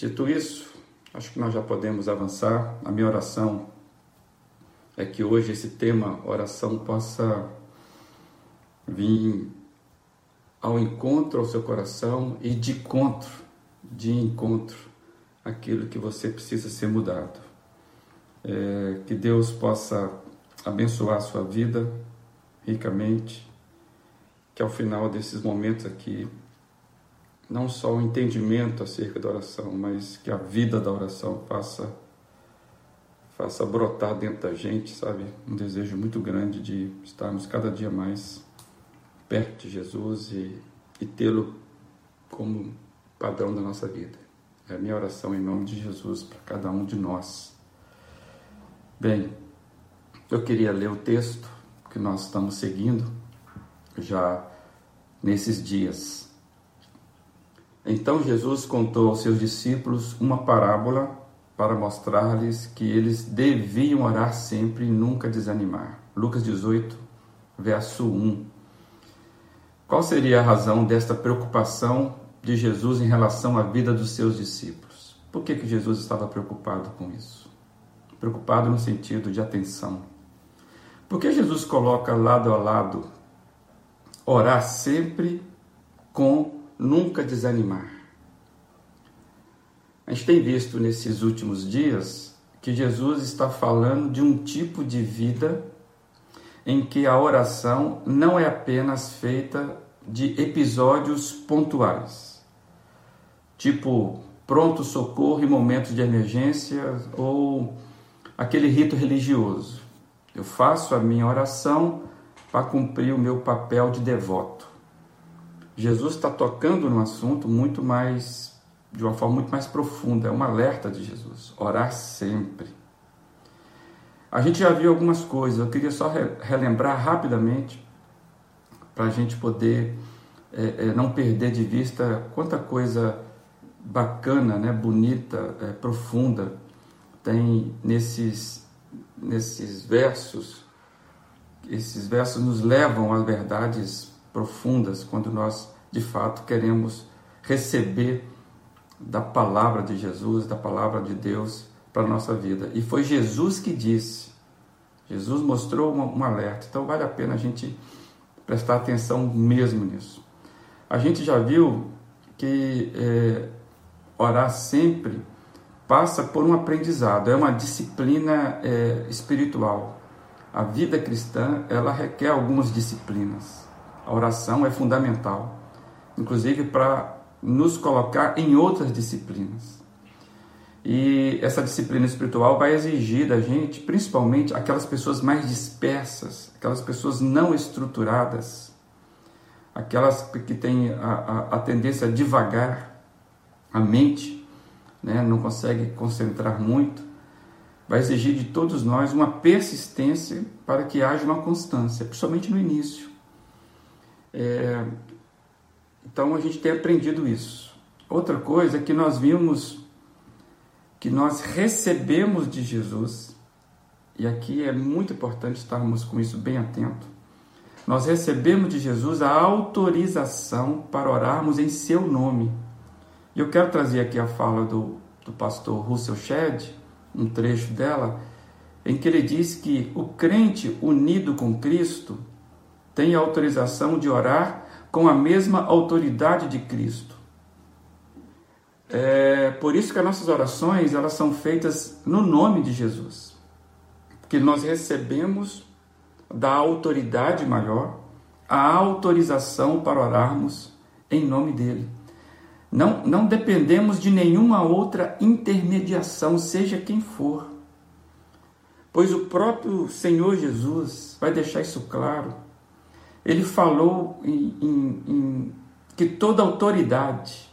Dito isso, acho que nós já podemos avançar. A minha oração é que hoje esse tema, oração, possa vir ao encontro ao seu coração e de encontro, de encontro, aquilo que você precisa ser mudado. É, que Deus possa abençoar a sua vida ricamente, que ao final desses momentos aqui, não só o entendimento acerca da oração, mas que a vida da oração faça faça brotar dentro da gente, sabe, um desejo muito grande de estarmos cada dia mais perto de Jesus e, e tê-lo como padrão da nossa vida. É a minha oração em nome de Jesus para cada um de nós. Bem, eu queria ler o texto que nós estamos seguindo já nesses dias. Então Jesus contou aos seus discípulos uma parábola para mostrar-lhes que eles deviam orar sempre e nunca desanimar. Lucas 18, verso 1. Qual seria a razão desta preocupação de Jesus em relação à vida dos seus discípulos? Por que, que Jesus estava preocupado com isso? Preocupado no sentido de atenção. Por que Jesus coloca lado a lado orar sempre com nunca desanimar? A gente tem visto nesses últimos dias que Jesus está falando de um tipo de vida em que a oração não é apenas feita de episódios pontuais, tipo pronto socorro em momentos de emergência ou aquele rito religioso. Eu faço a minha oração para cumprir o meu papel de devoto. Jesus está tocando no assunto muito mais, de uma forma muito mais profunda, é um alerta de Jesus. Orar sempre. A gente já viu algumas coisas, eu queria só relembrar rapidamente para a gente poder é, é, não perder de vista quanta coisa bacana, né, bonita, é, profunda tem nesses, nesses versos. Esses versos nos levam a verdades profundas quando nós de fato queremos receber da palavra de Jesus, da palavra de Deus para a nossa vida. E foi Jesus que disse, Jesus mostrou um, alerta, então vale a pena a gente prestar atenção mesmo nisso. A gente já viu que é, orar sempre passa por um aprendizado, é uma disciplina é, espiritual. A vida cristã ela requer algumas disciplinas. A oração é fundamental, inclusive para nos colocar em outras disciplinas. E essa disciplina espiritual vai exigir da gente, principalmente aquelas pessoas mais dispersas, aquelas pessoas não estruturadas, aquelas que têm a, a, a tendência a divagar a mente, né, não consegue concentrar muito, vai exigir de todos nós uma persistência para que haja uma constância, principalmente no início. É, então a gente tem aprendido isso. Outra coisa é que nós vimos que nós recebemos de Jesus, e aqui é muito importante estarmos com isso bem atento. Nós recebemos de Jesus a autorização para orarmos em seu nome. E eu quero trazer aqui a fala do, do pastor Russell Shedd, um trecho dela, em que ele diz que o crente unido com Cristo tem autorização de orar com a mesma autoridade de Cristo. É por isso que as nossas orações elas são feitas no nome de Jesus, que nós recebemos da autoridade maior a autorização para orarmos em nome dele. Não, não dependemos de nenhuma outra intermediação, seja quem for. Pois o próprio Senhor Jesus vai deixar isso claro. Ele falou em, em, em que toda autoridade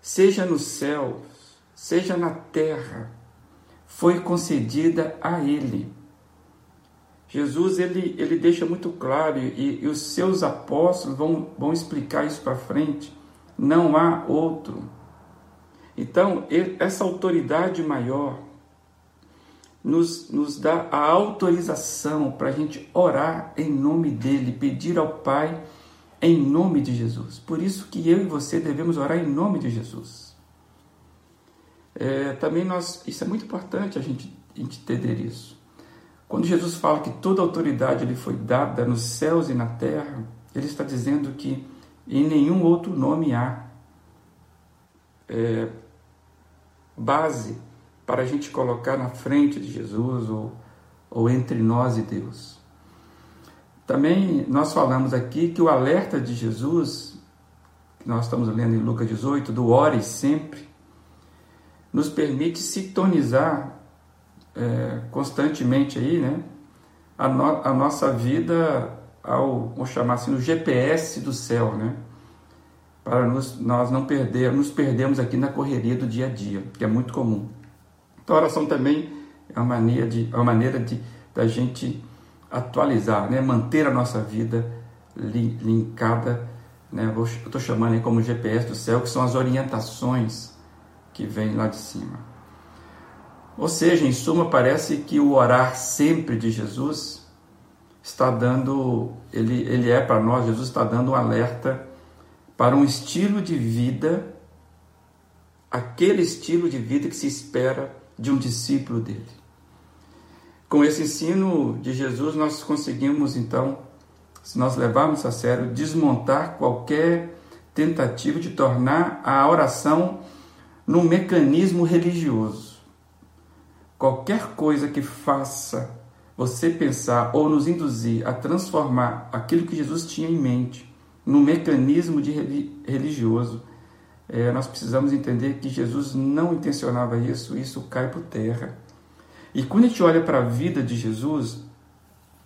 seja nos céus, seja na terra, foi concedida a ele. Jesus ele, ele deixa muito claro, e, e os seus apóstolos vão, vão explicar isso para frente: não há outro. Então, essa autoridade maior nos, nos dá a autorização para a gente orar em nome dele, pedir ao Pai em nome de Jesus. Por isso que eu e você devemos orar em nome de Jesus. É, também nós, isso é muito importante a gente, entender isso. Quando Jesus fala que toda autoridade lhe foi dada nos céus e na terra, ele está dizendo que em nenhum outro nome há é, base para a gente colocar na frente de Jesus ou, ou entre nós e Deus. Também nós falamos aqui que o alerta de Jesus, que nós estamos lendo em Lucas 18, do ore sempre, nos permite sintonizar é, constantemente aí, né, a, no, a nossa vida ao, vamos chamar assim, no GPS do céu, né, para nos, nós não perder, nos perdermos aqui na correria do dia a dia, que é muito comum. Então, a oração também é uma maneira de, é uma maneira de da gente atualizar, né, manter a nossa vida linkada, né, eu estou chamando aí como GPS do céu, que são as orientações que vêm lá de cima. Ou seja, em suma, parece que o orar sempre de Jesus está dando, ele, ele é para nós, Jesus está dando um alerta para um estilo de vida, aquele estilo de vida que se espera de um discípulo dele. Com esse ensino de Jesus, nós conseguimos então, se nós levarmos a sério, desmontar qualquer tentativa de tornar a oração num mecanismo religioso. Qualquer coisa que faça você pensar ou nos induzir a transformar aquilo que Jesus tinha em mente no mecanismo de religioso. É, nós precisamos entender que Jesus não intencionava isso, isso cai por terra. E quando a gente olha para a vida de Jesus,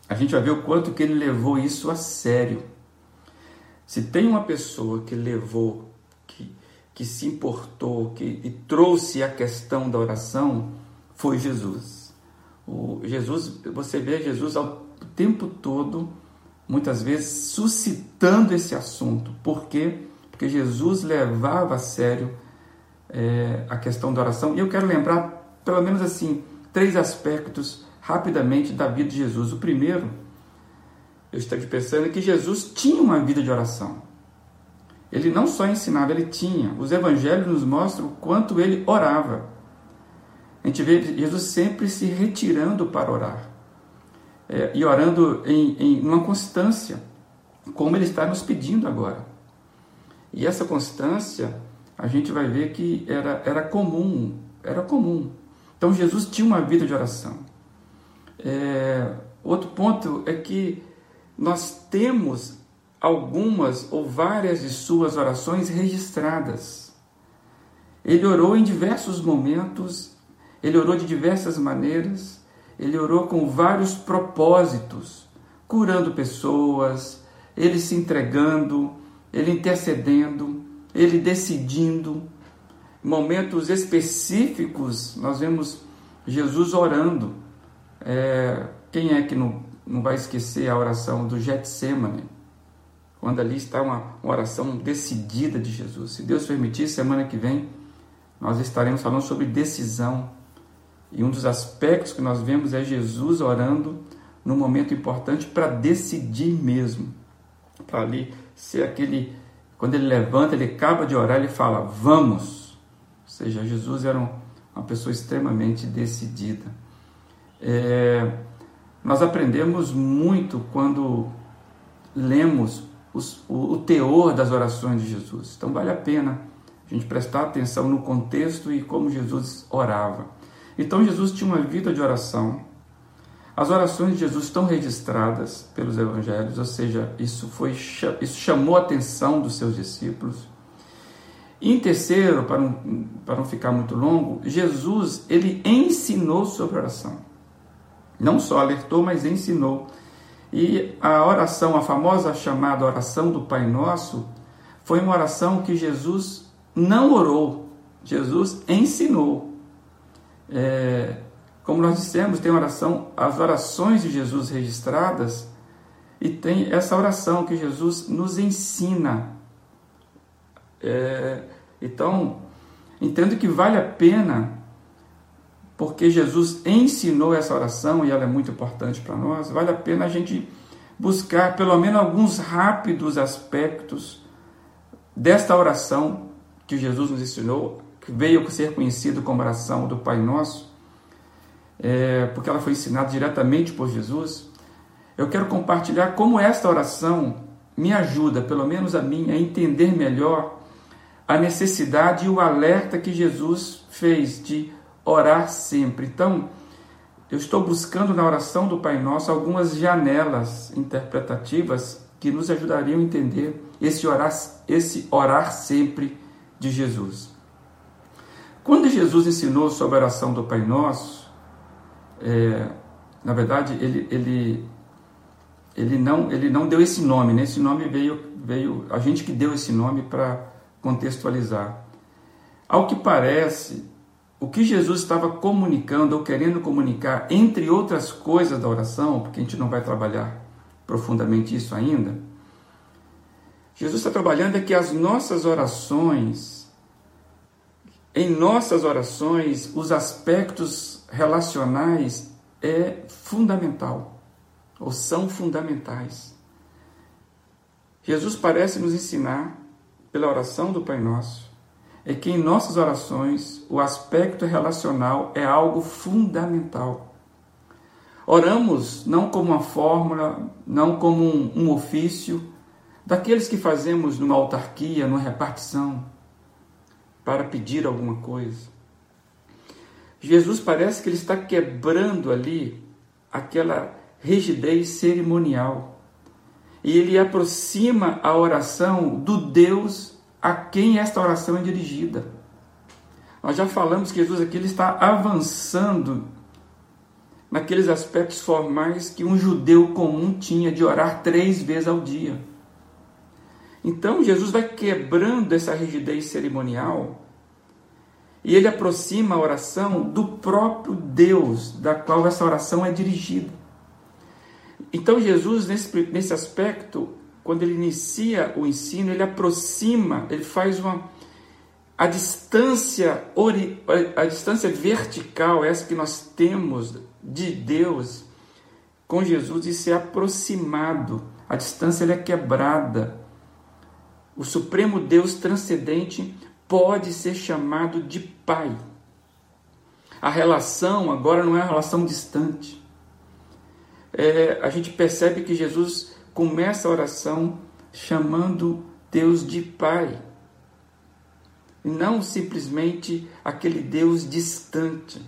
a gente vai ver o quanto que ele levou isso a sério. Se tem uma pessoa que levou, que, que se importou, que e trouxe a questão da oração, foi Jesus. O Jesus, você vê Jesus ao tempo todo muitas vezes suscitando esse assunto. Por quê? Porque Jesus levava a sério é, a questão da oração. E eu quero lembrar, pelo menos assim, três aspectos rapidamente da vida de Jesus. O primeiro, eu estou pensando, é que Jesus tinha uma vida de oração. Ele não só ensinava, ele tinha. Os evangelhos nos mostram o quanto ele orava. A gente vê Jesus sempre se retirando para orar é, e orando em, em uma constância, como Ele está nos pedindo agora. E essa constância, a gente vai ver que era, era comum, era comum. Então Jesus tinha uma vida de oração. É, outro ponto é que nós temos algumas ou várias de suas orações registradas. Ele orou em diversos momentos, ele orou de diversas maneiras, ele orou com vários propósitos, curando pessoas, ele se entregando, ele intercedendo, ele decidindo. Momentos específicos, nós vemos Jesus orando. É, quem é que não, não vai esquecer a oração do Getsemane? Quando ali está uma, uma oração decidida de Jesus. Se Deus permitir, semana que vem nós estaremos falando sobre decisão e um dos aspectos que nós vemos é Jesus orando num momento importante para decidir mesmo. Para ali ser aquele. Quando ele levanta, ele acaba de orar, ele fala: Vamos. Ou seja, Jesus era uma pessoa extremamente decidida. É, nós aprendemos muito quando lemos os, o, o teor das orações de Jesus. Então vale a pena a gente prestar atenção no contexto e como Jesus orava. Então Jesus tinha uma vida de oração. As orações de Jesus estão registradas pelos evangelhos, ou seja, isso foi isso chamou a atenção dos seus discípulos. E em terceiro, para não, para não ficar muito longo, Jesus ele ensinou sobre oração. Não só alertou, mas ensinou. E a oração, a famosa chamada oração do Pai Nosso, foi uma oração que Jesus não orou, Jesus ensinou é, como nós dissemos, tem oração, as orações de Jesus registradas, e tem essa oração que Jesus nos ensina. É, então, entendo que vale a pena, porque Jesus ensinou essa oração e ela é muito importante para nós, vale a pena a gente buscar pelo menos alguns rápidos aspectos desta oração que Jesus nos ensinou que veio ser conhecido como oração do Pai Nosso, é, porque ela foi ensinada diretamente por Jesus, eu quero compartilhar como esta oração me ajuda, pelo menos a mim, a entender melhor a necessidade e o alerta que Jesus fez de orar sempre. Então, eu estou buscando na oração do Pai Nosso algumas janelas interpretativas que nos ajudariam a entender esse orar, esse orar sempre de Jesus. Quando Jesus ensinou sobre a oração do Pai Nosso, é, na verdade, ele, ele, ele, não, ele não deu esse nome, né? esse nome veio, veio a gente que deu esse nome para contextualizar. Ao que parece, o que Jesus estava comunicando ou querendo comunicar, entre outras coisas da oração, porque a gente não vai trabalhar profundamente isso ainda, Jesus está trabalhando é que as nossas orações, em nossas orações, os aspectos relacionais é fundamental, ou são fundamentais. Jesus parece nos ensinar, pela oração do Pai Nosso, é que em nossas orações o aspecto relacional é algo fundamental. Oramos não como uma fórmula, não como um, um ofício, daqueles que fazemos numa autarquia, numa repartição, para pedir alguma coisa. Jesus parece que ele está quebrando ali aquela rigidez cerimonial. E ele aproxima a oração do Deus a quem esta oração é dirigida. Nós já falamos que Jesus aqui ele está avançando naqueles aspectos formais que um judeu comum tinha de orar três vezes ao dia. Então Jesus vai quebrando essa rigidez cerimonial e ele aproxima a oração do próprio Deus, da qual essa oração é dirigida. Então Jesus, nesse, nesse aspecto, quando ele inicia o ensino, ele aproxima, ele faz uma a distância a distância vertical, essa que nós temos de Deus com Jesus e ser aproximado. A distância é quebrada. O Supremo Deus transcendente pode ser chamado de Pai. A relação agora não é uma relação distante. É, a gente percebe que Jesus começa a oração chamando Deus de Pai, não simplesmente aquele Deus distante.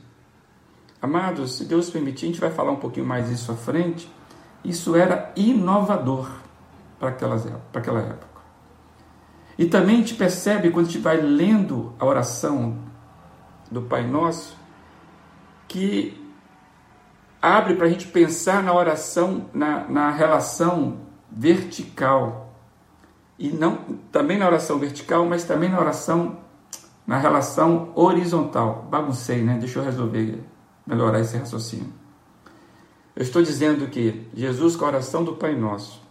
Amados, se Deus permitir, a gente vai falar um pouquinho mais disso à frente. Isso era inovador para aquela época. E também a gente percebe quando a gente vai lendo a oração do Pai Nosso que abre para a gente pensar na oração, na, na relação vertical. E não também na oração vertical, mas também na oração, na relação horizontal. Baguncei, né? Deixa eu resolver, melhorar esse raciocínio. Eu estou dizendo que Jesus, com a oração do Pai Nosso,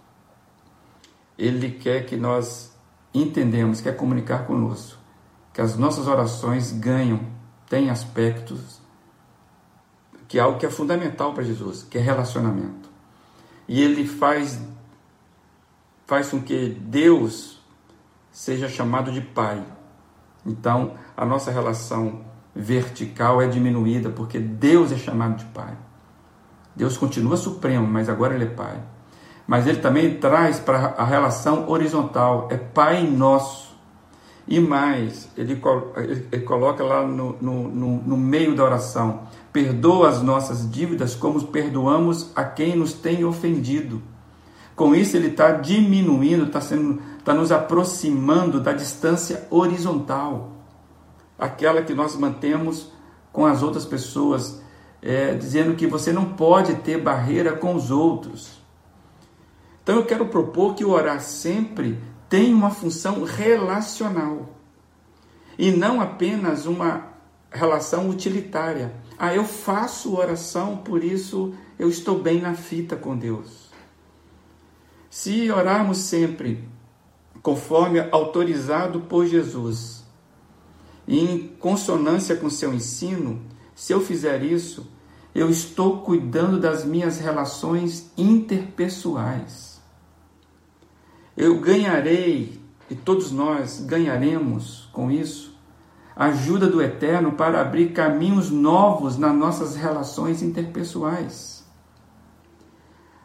Ele quer que nós entendemos, quer comunicar conosco, que as nossas orações ganham, têm aspectos que é algo que é fundamental para Jesus, que é relacionamento. E ele faz faz com que Deus seja chamado de Pai. Então, a nossa relação vertical é diminuída porque Deus é chamado de Pai. Deus continua supremo, mas agora ele é Pai. Mas ele também traz para a relação horizontal, é Pai nosso. E mais, ele, coloca lá no, no, no, no meio da oração: perdoa as nossas dívidas como perdoamos a quem nos tem ofendido. Com isso, ele está diminuindo, está tá nos aproximando da distância horizontal, aquela que nós mantemos com as outras pessoas, é, dizendo que você não pode ter barreira com os outros. Então, eu quero propor que o orar sempre tem uma função relacional e não apenas uma relação utilitária. Ah, eu faço oração, por isso eu estou bem na fita com Deus. Se orarmos sempre conforme autorizado por Jesus, e em consonância com seu ensino, se eu fizer isso, eu estou cuidando das minhas relações interpessoais eu ganharei, e todos nós ganharemos com isso, ajuda do Eterno para abrir caminhos novos nas nossas relações interpessoais.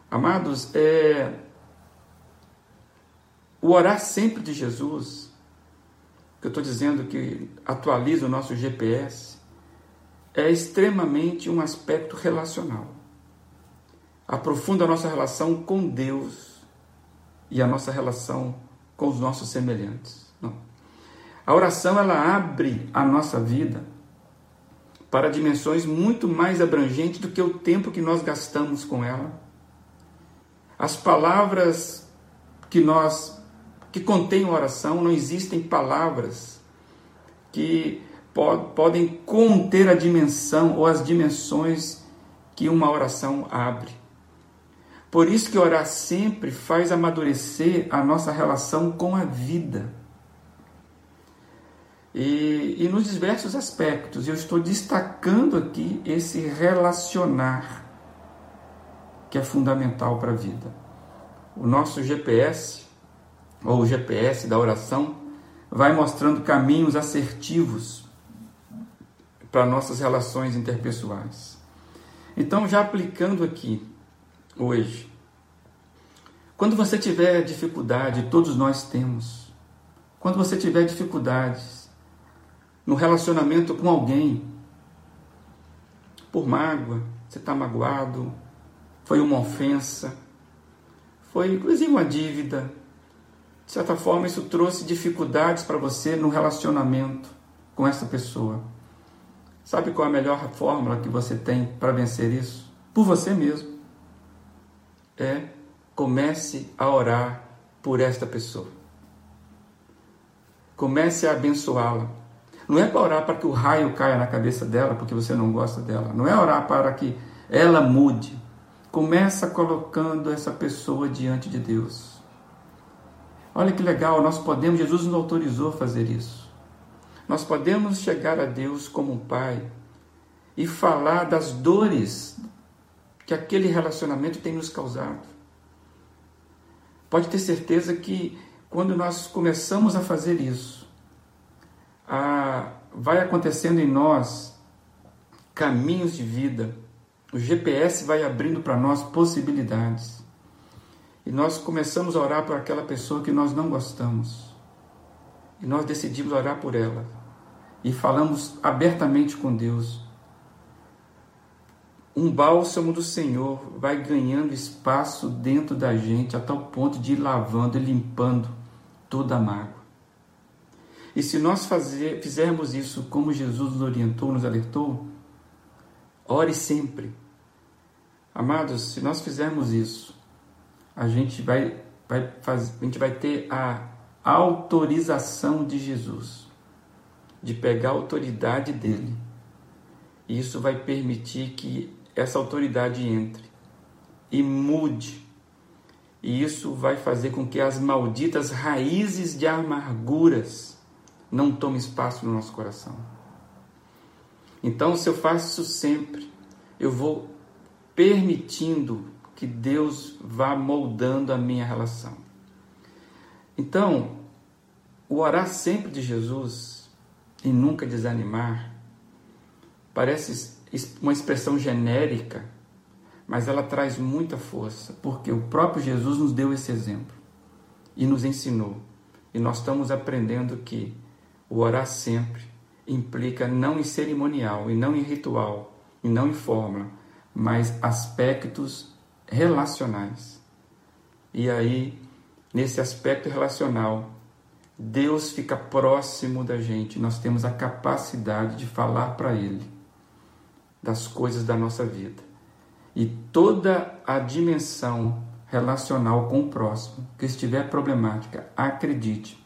Amados, é, o orar sempre de Jesus, que eu estou dizendo que atualiza o nosso GPS, é extremamente um aspecto relacional. Aprofunda a nossa relação com Deus e a nossa relação com os nossos semelhantes. Não. A oração ela abre a nossa vida para dimensões muito mais abrangentes do que o tempo que nós gastamos com ela. As palavras que nós que contêm oração, não existem palavras que podem conter a dimensão ou as dimensões que uma oração abre. Por isso que orar sempre faz amadurecer a nossa relação com a vida. E, e nos diversos aspectos, eu estou destacando aqui esse relacionar que é fundamental para a vida. O nosso GPS, ou o GPS da oração, vai mostrando caminhos assertivos para nossas relações interpessoais. Então, já aplicando aqui hoje, quando você tiver dificuldade, todos nós temos, quando você tiver dificuldades no relacionamento com alguém, por mágoa, você está magoado, foi uma ofensa, foi inclusive uma dívida, de certa forma isso trouxe dificuldades para você no relacionamento com essa pessoa. Sabe qual é a melhor fórmula que você tem para vencer isso? Por você mesmo. É comece a orar por esta pessoa. Comece a abençoá-la. Não é para orar para que o raio caia na cabeça dela porque você não gosta dela. Não é orar para que ela mude. Começa colocando essa pessoa diante de Deus. Olha que legal, nós podemos, Jesus nos autorizou a fazer isso. Nós podemos chegar a Deus como um pai e falar das dores que aquele relacionamento tem nos causado. Pode ter certeza que quando nós começamos a fazer isso, a, vai acontecendo em nós caminhos de vida, o GPS vai abrindo para nós possibilidades. E nós começamos a orar por aquela pessoa que nós não gostamos. E nós decidimos orar por ela e falamos abertamente com Deus. Um bálsamo do Senhor vai ganhando espaço dentro da gente a tal ponto de ir lavando e limpando toda a mágoa. E se nós fazer, fizermos isso como Jesus nos orientou, nos alertou, ore sempre. Amados, se nós fizermos isso, a gente vai, vai, fazer, a gente vai ter a autorização de Jesus de pegar a autoridade dele. E isso vai permitir que essa autoridade entre e mude. E isso vai fazer com que as malditas raízes de amarguras não tomem espaço no nosso coração. Então, se eu faço isso sempre, eu vou permitindo que Deus vá moldando a minha relação. Então, o orar sempre de Jesus e nunca desanimar parece uma expressão genérica, mas ela traz muita força, porque o próprio Jesus nos deu esse exemplo e nos ensinou. E nós estamos aprendendo que o orar sempre implica não em cerimonial, e não em ritual, e não em fórmula, mas aspectos relacionais. E aí, nesse aspecto relacional, Deus fica próximo da gente, nós temos a capacidade de falar para Ele das coisas da nossa vida. E toda a dimensão relacional com o próximo que estiver problemática, acredite,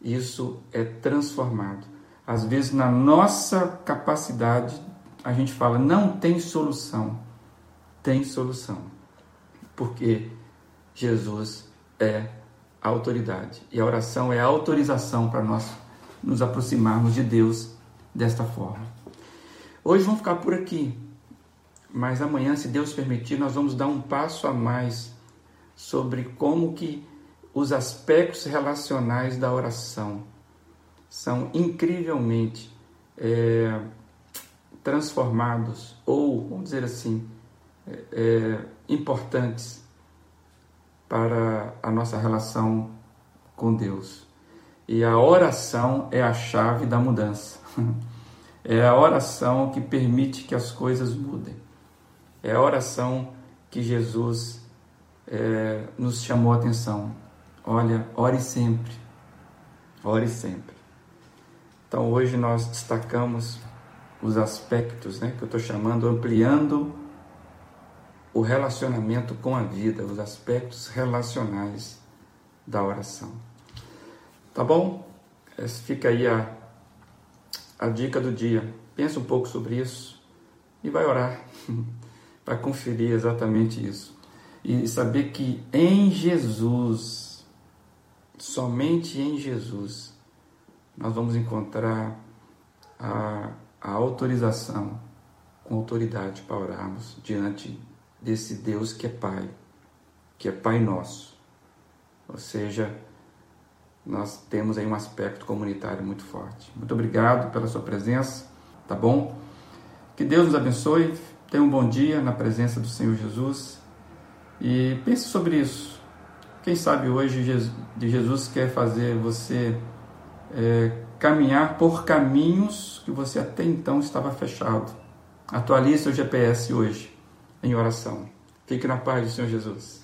isso é transformado. Às vezes, na nossa capacidade, a gente fala, não tem solução. Tem solução. Porque Jesus é a autoridade. E a oração é a autorização para nós nos aproximarmos de Deus desta forma. Hoje vamos ficar por aqui, mas amanhã, se Deus permitir, nós vamos dar um passo a mais sobre como que os aspectos relacionais da oração são incrivelmente é, transformados ou, vamos dizer assim, é, é, importantes para a nossa relação com Deus. E a oração é a chave da mudança. É a oração que permite que as coisas mudem. É a oração que Jesus é, nos chamou a atenção. Olha, ore sempre. Ore sempre. Então hoje nós destacamos os aspectos né, que eu estou chamando, ampliando o relacionamento com a vida, os aspectos relacionais da oração. Tá bom? Fica aí a, a dica do dia. Pensa um pouco sobre isso e vai orar. Vai conferir exatamente isso. E saber que em Jesus, somente em Jesus, nós vamos encontrar a a autorização com autoridade para orarmos diante desse Deus que é Pai, que é Pai nosso. Ou seja, nós temos aí um aspecto comunitário muito forte. Muito obrigado pela sua presença, tá bom? Que Deus nos abençoe, tenha um bom dia na presença do Senhor Jesus e pense sobre isso. Quem sabe hoje de Jesus quer fazer você é, caminhar por caminhos que você até então estava fechado. Atualize seu GPS hoje em oração. Fique na paz do Senhor Jesus.